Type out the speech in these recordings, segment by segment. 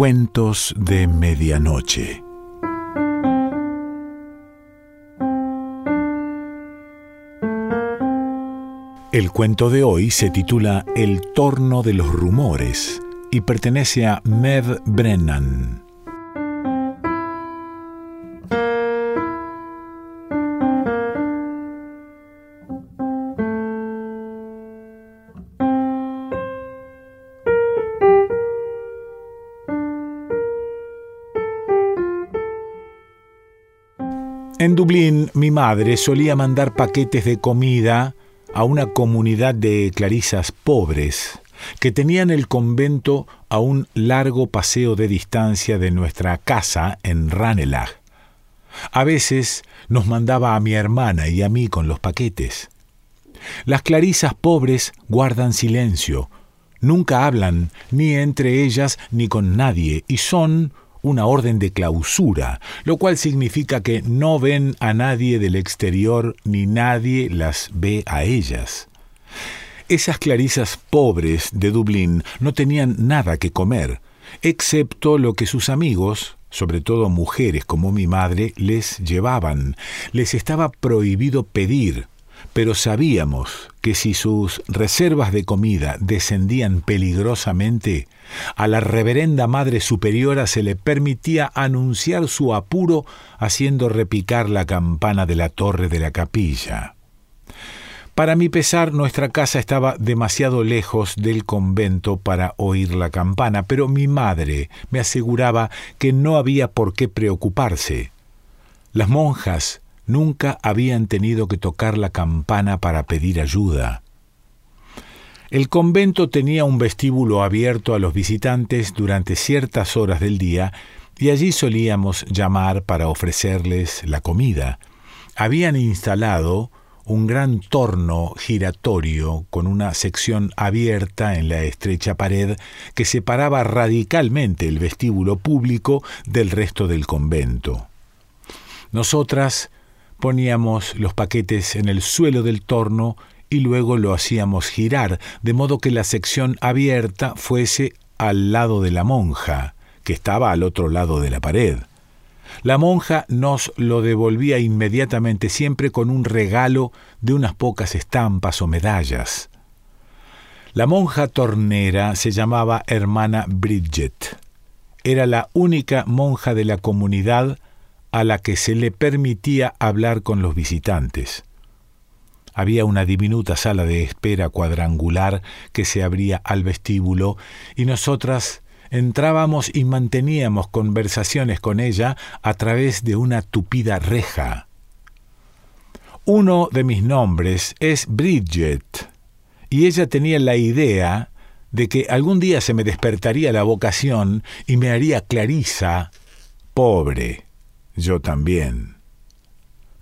Cuentos de Medianoche. El cuento de hoy se titula El torno de los rumores y pertenece a Mev Brennan. En Dublín, mi madre solía mandar paquetes de comida a una comunidad de clarisas pobres que tenían el convento a un largo paseo de distancia de nuestra casa en Ranelagh. A veces nos mandaba a mi hermana y a mí con los paquetes. Las clarisas pobres guardan silencio, nunca hablan ni entre ellas ni con nadie y son una orden de clausura, lo cual significa que no ven a nadie del exterior ni nadie las ve a ellas. Esas clarisas pobres de Dublín no tenían nada que comer, excepto lo que sus amigos, sobre todo mujeres como mi madre, les llevaban. Les estaba prohibido pedir, pero sabíamos que si sus reservas de comida descendían peligrosamente, a la reverenda Madre Superiora se le permitía anunciar su apuro haciendo repicar la campana de la torre de la capilla. Para mi pesar, nuestra casa estaba demasiado lejos del convento para oír la campana, pero mi madre me aseguraba que no había por qué preocuparse. Las monjas nunca habían tenido que tocar la campana para pedir ayuda. El convento tenía un vestíbulo abierto a los visitantes durante ciertas horas del día y allí solíamos llamar para ofrecerles la comida. Habían instalado un gran torno giratorio con una sección abierta en la estrecha pared que separaba radicalmente el vestíbulo público del resto del convento. Nosotras poníamos los paquetes en el suelo del torno y luego lo hacíamos girar, de modo que la sección abierta fuese al lado de la monja, que estaba al otro lado de la pared. La monja nos lo devolvía inmediatamente, siempre con un regalo de unas pocas estampas o medallas. La monja tornera se llamaba hermana Bridget. Era la única monja de la comunidad a la que se le permitía hablar con los visitantes. Había una diminuta sala de espera cuadrangular que se abría al vestíbulo y nosotras entrábamos y manteníamos conversaciones con ella a través de una tupida reja. Uno de mis nombres es Bridget, y ella tenía la idea de que algún día se me despertaría la vocación y me haría Clarisa pobre. Yo también.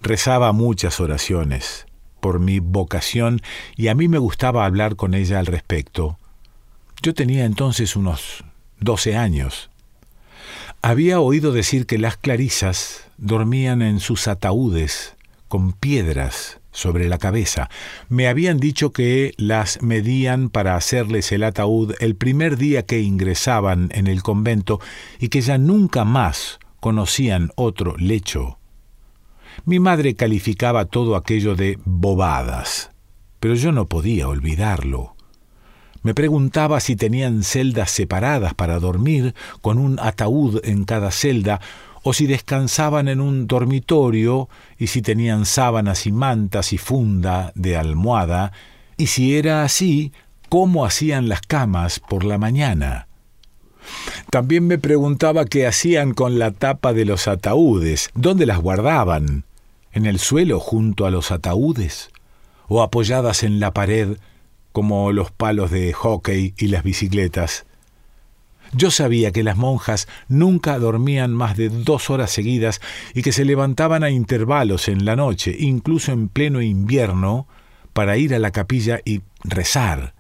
Rezaba muchas oraciones por mi vocación y a mí me gustaba hablar con ella al respecto. Yo tenía entonces unos doce años. Había oído decir que las clarisas dormían en sus ataúdes con piedras sobre la cabeza. Me habían dicho que las medían para hacerles el ataúd el primer día que ingresaban en el convento y que ya nunca más conocían otro lecho. Mi madre calificaba todo aquello de bobadas, pero yo no podía olvidarlo. Me preguntaba si tenían celdas separadas para dormir, con un ataúd en cada celda, o si descansaban en un dormitorio, y si tenían sábanas y mantas y funda de almohada, y si era así, cómo hacían las camas por la mañana. También me preguntaba qué hacían con la tapa de los ataúdes, dónde las guardaban, en el suelo junto a los ataúdes, o apoyadas en la pared como los palos de hockey y las bicicletas. Yo sabía que las monjas nunca dormían más de dos horas seguidas y que se levantaban a intervalos en la noche, incluso en pleno invierno, para ir a la capilla y rezar.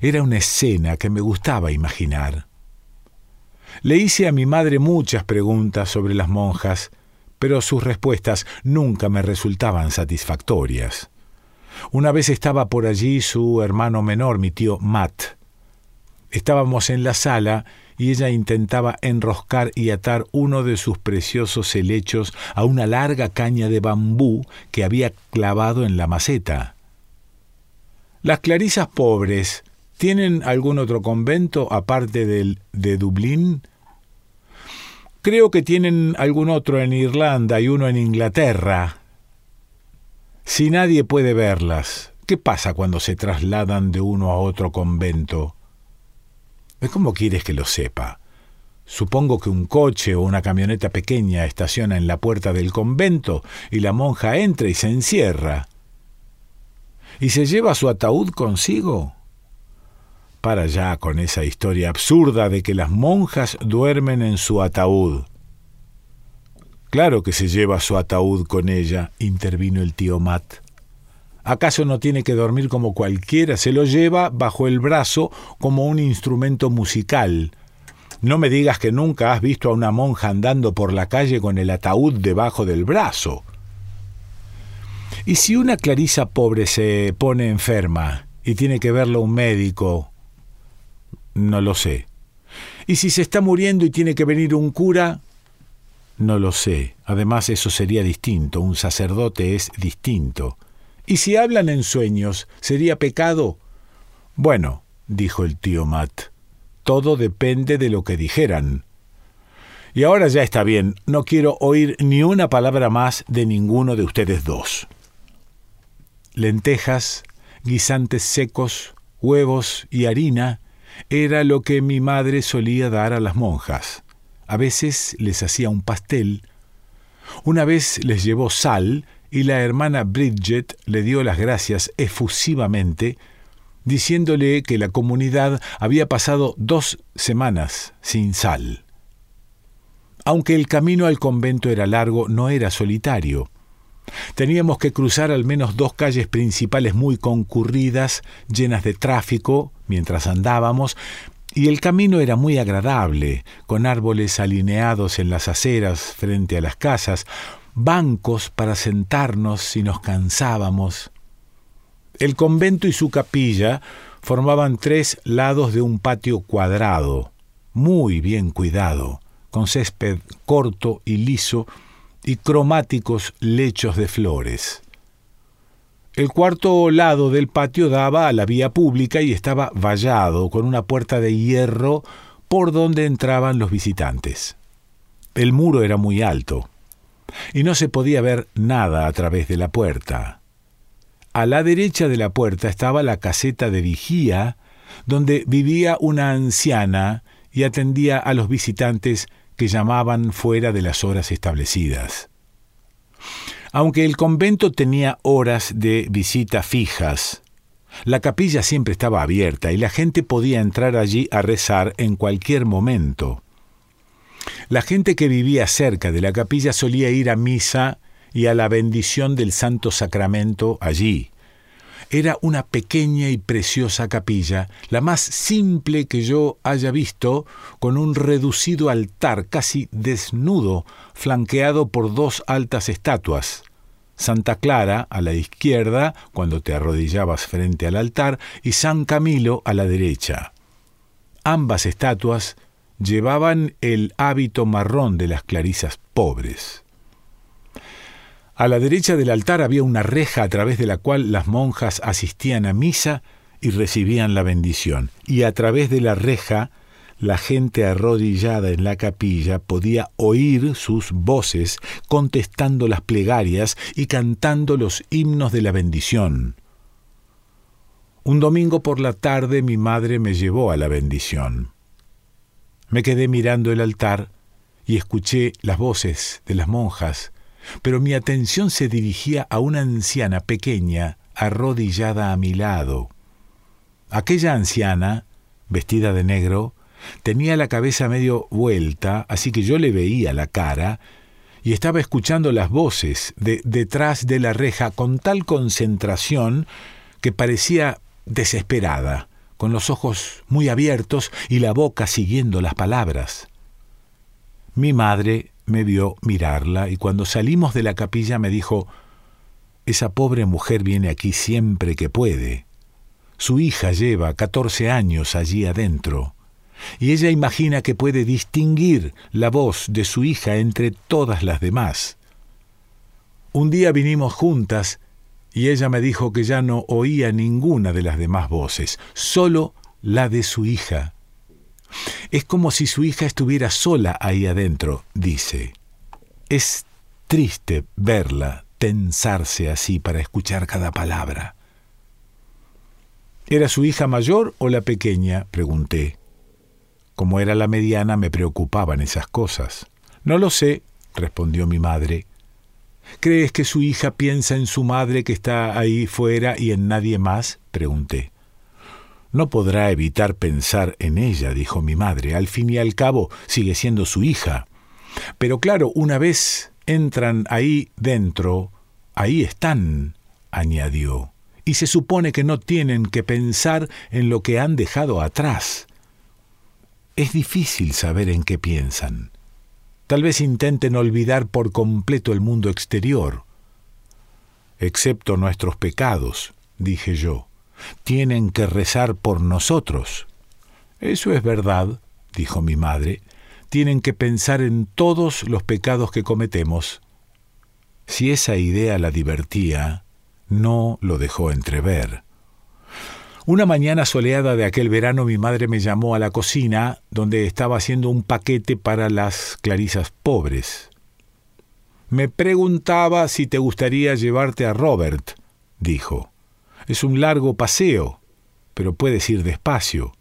Era una escena que me gustaba imaginar. Le hice a mi madre muchas preguntas sobre las monjas, pero sus respuestas nunca me resultaban satisfactorias. Una vez estaba por allí su hermano menor, mi tío Matt. Estábamos en la sala y ella intentaba enroscar y atar uno de sus preciosos helechos a una larga caña de bambú que había clavado en la maceta. Las clarisas pobres ¿Tienen algún otro convento aparte del de Dublín? Creo que tienen algún otro en Irlanda y uno en Inglaterra. Si nadie puede verlas, ¿qué pasa cuando se trasladan de uno a otro convento? ¿Cómo quieres que lo sepa? Supongo que un coche o una camioneta pequeña estaciona en la puerta del convento y la monja entra y se encierra. ¿Y se lleva su ataúd consigo? Para ya con esa historia absurda de que las monjas duermen en su ataúd. Claro que se lleva su ataúd con ella, intervino el tío Matt. ¿Acaso no tiene que dormir como cualquiera? Se lo lleva bajo el brazo como un instrumento musical. No me digas que nunca has visto a una monja andando por la calle con el ataúd debajo del brazo. ¿Y si una Clarisa pobre se pone enferma y tiene que verlo un médico no lo sé. ¿Y si se está muriendo y tiene que venir un cura? No lo sé. Además eso sería distinto. Un sacerdote es distinto. ¿Y si hablan en sueños, sería pecado? Bueno, dijo el tío Matt, todo depende de lo que dijeran. Y ahora ya está bien, no quiero oír ni una palabra más de ninguno de ustedes dos. Lentejas, guisantes secos, huevos y harina era lo que mi madre solía dar a las monjas. A veces les hacía un pastel. Una vez les llevó sal y la hermana Bridget le dio las gracias efusivamente, diciéndole que la comunidad había pasado dos semanas sin sal. Aunque el camino al convento era largo, no era solitario. Teníamos que cruzar al menos dos calles principales muy concurridas, llenas de tráfico, mientras andábamos, y el camino era muy agradable, con árboles alineados en las aceras frente a las casas, bancos para sentarnos si nos cansábamos. El convento y su capilla formaban tres lados de un patio cuadrado, muy bien cuidado, con césped corto y liso, y cromáticos lechos de flores. El cuarto lado del patio daba a la vía pública y estaba vallado con una puerta de hierro por donde entraban los visitantes. El muro era muy alto y no se podía ver nada a través de la puerta. A la derecha de la puerta estaba la caseta de vigía, donde vivía una anciana y atendía a los visitantes que llamaban fuera de las horas establecidas. Aunque el convento tenía horas de visita fijas, la capilla siempre estaba abierta y la gente podía entrar allí a rezar en cualquier momento. La gente que vivía cerca de la capilla solía ir a misa y a la bendición del Santo Sacramento allí. Era una pequeña y preciosa capilla, la más simple que yo haya visto, con un reducido altar casi desnudo, flanqueado por dos altas estatuas. Santa Clara a la izquierda, cuando te arrodillabas frente al altar, y San Camilo a la derecha. Ambas estatuas llevaban el hábito marrón de las clarisas pobres. A la derecha del altar había una reja a través de la cual las monjas asistían a misa y recibían la bendición, y a través de la reja la gente arrodillada en la capilla podía oír sus voces contestando las plegarias y cantando los himnos de la bendición. Un domingo por la tarde mi madre me llevó a la bendición. Me quedé mirando el altar y escuché las voces de las monjas pero mi atención se dirigía a una anciana pequeña arrodillada a mi lado. Aquella anciana, vestida de negro, tenía la cabeza medio vuelta, así que yo le veía la cara, y estaba escuchando las voces de detrás de la reja con tal concentración que parecía desesperada, con los ojos muy abiertos y la boca siguiendo las palabras. Mi madre me vio mirarla y cuando salimos de la capilla me dijo, Esa pobre mujer viene aquí siempre que puede. Su hija lleva catorce años allí adentro. y ella imagina que puede distinguir la voz de su hija entre todas las demás. Un día vinimos juntas y ella me dijo que ya no oía ninguna de las demás voces, solo la de su hija. Es como si su hija estuviera sola ahí adentro, dice. Es triste verla tensarse así para escuchar cada palabra. ¿Era su hija mayor o la pequeña? pregunté. Como era la mediana me preocupaban esas cosas. No lo sé, respondió mi madre. ¿Crees que su hija piensa en su madre que está ahí fuera y en nadie más? pregunté. No podrá evitar pensar en ella, dijo mi madre. Al fin y al cabo sigue siendo su hija. Pero claro, una vez entran ahí dentro, ahí están, añadió. Y se supone que no tienen que pensar en lo que han dejado atrás. Es difícil saber en qué piensan. Tal vez intenten olvidar por completo el mundo exterior. Excepto nuestros pecados, dije yo. Tienen que rezar por nosotros. Eso es verdad, dijo mi madre. Tienen que pensar en todos los pecados que cometemos. Si esa idea la divertía, no lo dejó entrever. Una mañana soleada de aquel verano mi madre me llamó a la cocina donde estaba haciendo un paquete para las clarisas pobres. Me preguntaba si te gustaría llevarte a Robert, dijo. Es un largo paseo, pero puedes ir despacio.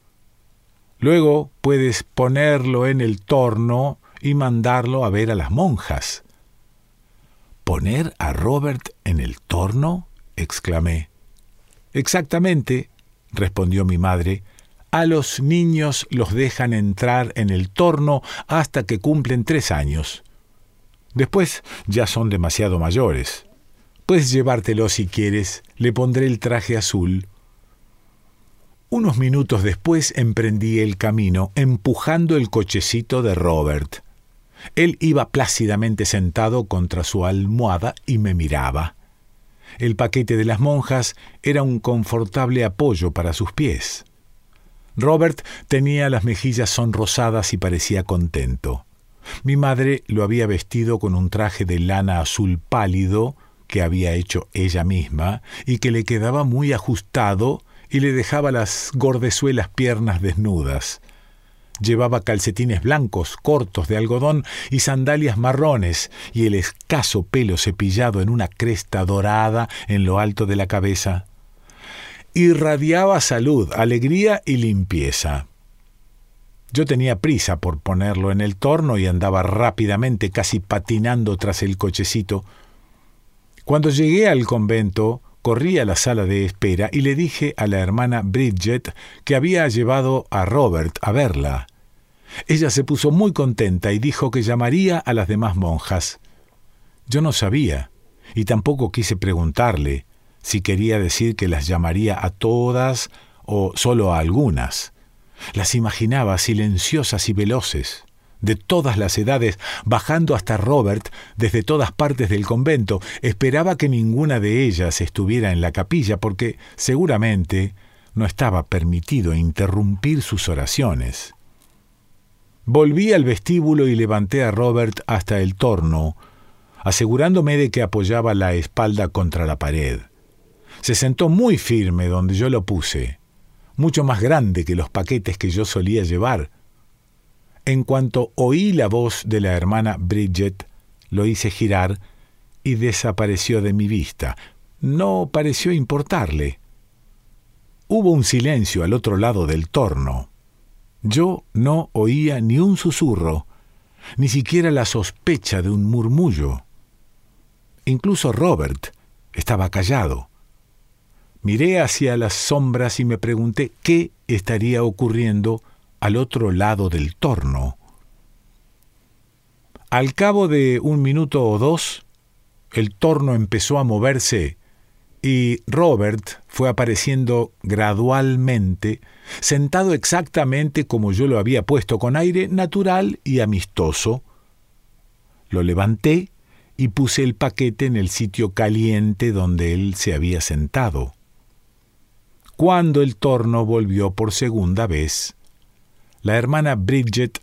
Luego puedes ponerlo en el torno y mandarlo a ver a las monjas. ¿Poner a Robert en el torno? exclamé. Exactamente, respondió mi madre, a los niños los dejan entrar en el torno hasta que cumplen tres años. Después ya son demasiado mayores. Puedes llevártelo si quieres, le pondré el traje azul. Unos minutos después emprendí el camino, empujando el cochecito de Robert. Él iba plácidamente sentado contra su almohada y me miraba. El paquete de las monjas era un confortable apoyo para sus pies. Robert tenía las mejillas sonrosadas y parecía contento. Mi madre lo había vestido con un traje de lana azul pálido que había hecho ella misma y que le quedaba muy ajustado y le dejaba las gordezuelas piernas desnudas. Llevaba calcetines blancos, cortos de algodón y sandalias marrones, y el escaso pelo cepillado en una cresta dorada en lo alto de la cabeza. Irradiaba salud, alegría y limpieza. Yo tenía prisa por ponerlo en el torno y andaba rápidamente, casi patinando tras el cochecito. Cuando llegué al convento, corrí a la sala de espera y le dije a la hermana Bridget que había llevado a Robert a verla. Ella se puso muy contenta y dijo que llamaría a las demás monjas. Yo no sabía, y tampoco quise preguntarle si quería decir que las llamaría a todas o solo a algunas. Las imaginaba silenciosas y veloces de todas las edades, bajando hasta Robert desde todas partes del convento. Esperaba que ninguna de ellas estuviera en la capilla, porque seguramente no estaba permitido interrumpir sus oraciones. Volví al vestíbulo y levanté a Robert hasta el torno, asegurándome de que apoyaba la espalda contra la pared. Se sentó muy firme donde yo lo puse, mucho más grande que los paquetes que yo solía llevar, en cuanto oí la voz de la hermana Bridget, lo hice girar y desapareció de mi vista. No pareció importarle. Hubo un silencio al otro lado del torno. Yo no oía ni un susurro, ni siquiera la sospecha de un murmullo. Incluso Robert estaba callado. Miré hacia las sombras y me pregunté qué estaría ocurriendo al otro lado del torno. Al cabo de un minuto o dos, el torno empezó a moverse y Robert fue apareciendo gradualmente, sentado exactamente como yo lo había puesto, con aire natural y amistoso. Lo levanté y puse el paquete en el sitio caliente donde él se había sentado. Cuando el torno volvió por segunda vez, La hermana Bridget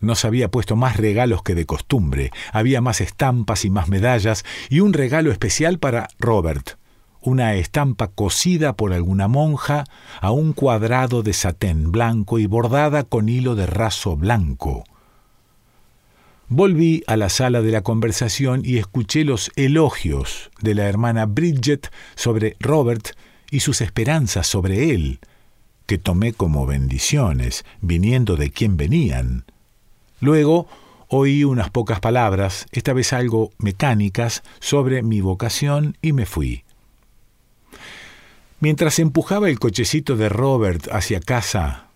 nos había puesto más regalos que de costumbre, había más estampas y más medallas, y un regalo especial para Robert, una estampa cosida por alguna monja a un cuadrado de satén blanco y bordada con hilo de raso blanco. Volví a la sala de la conversación y escuché los elogios de la hermana Bridget sobre Robert y sus esperanzas sobre él, que tomé como bendiciones, viniendo de quien venían. Luego oí unas pocas palabras, esta vez algo mecánicas, sobre mi vocación y me fui. Mientras empujaba el cochecito de Robert hacia casa,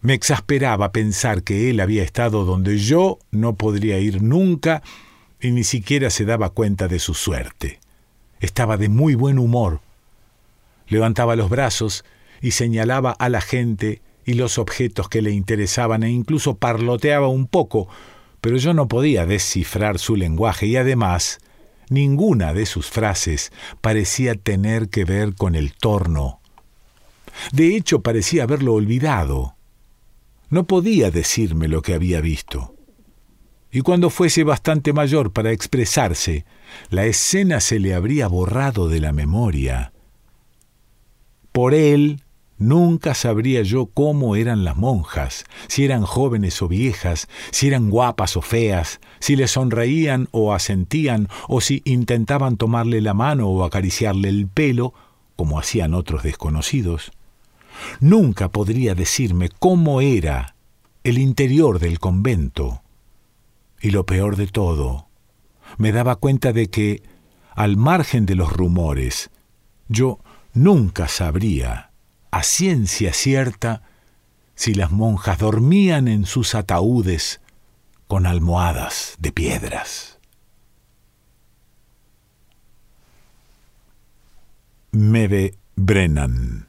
me exasperaba pensar que él había estado donde yo no podría ir nunca y ni siquiera se daba cuenta de su suerte. Estaba de muy buen humor. Levantaba los brazos y señalaba a la gente y los objetos que le interesaban e incluso parloteaba un poco, pero yo no podía descifrar su lenguaje y además ninguna de sus frases parecía tener que ver con el torno. De hecho, parecía haberlo olvidado. No podía decirme lo que había visto. Y cuando fuese bastante mayor para expresarse, la escena se le habría borrado de la memoria. Por él Nunca sabría yo cómo eran las monjas, si eran jóvenes o viejas, si eran guapas o feas, si le sonreían o asentían, o si intentaban tomarle la mano o acariciarle el pelo, como hacían otros desconocidos. Nunca podría decirme cómo era el interior del convento. Y lo peor de todo, me daba cuenta de que, al margen de los rumores, yo nunca sabría a ciencia cierta si las monjas dormían en sus ataúdes con almohadas de piedras. Meve Brennan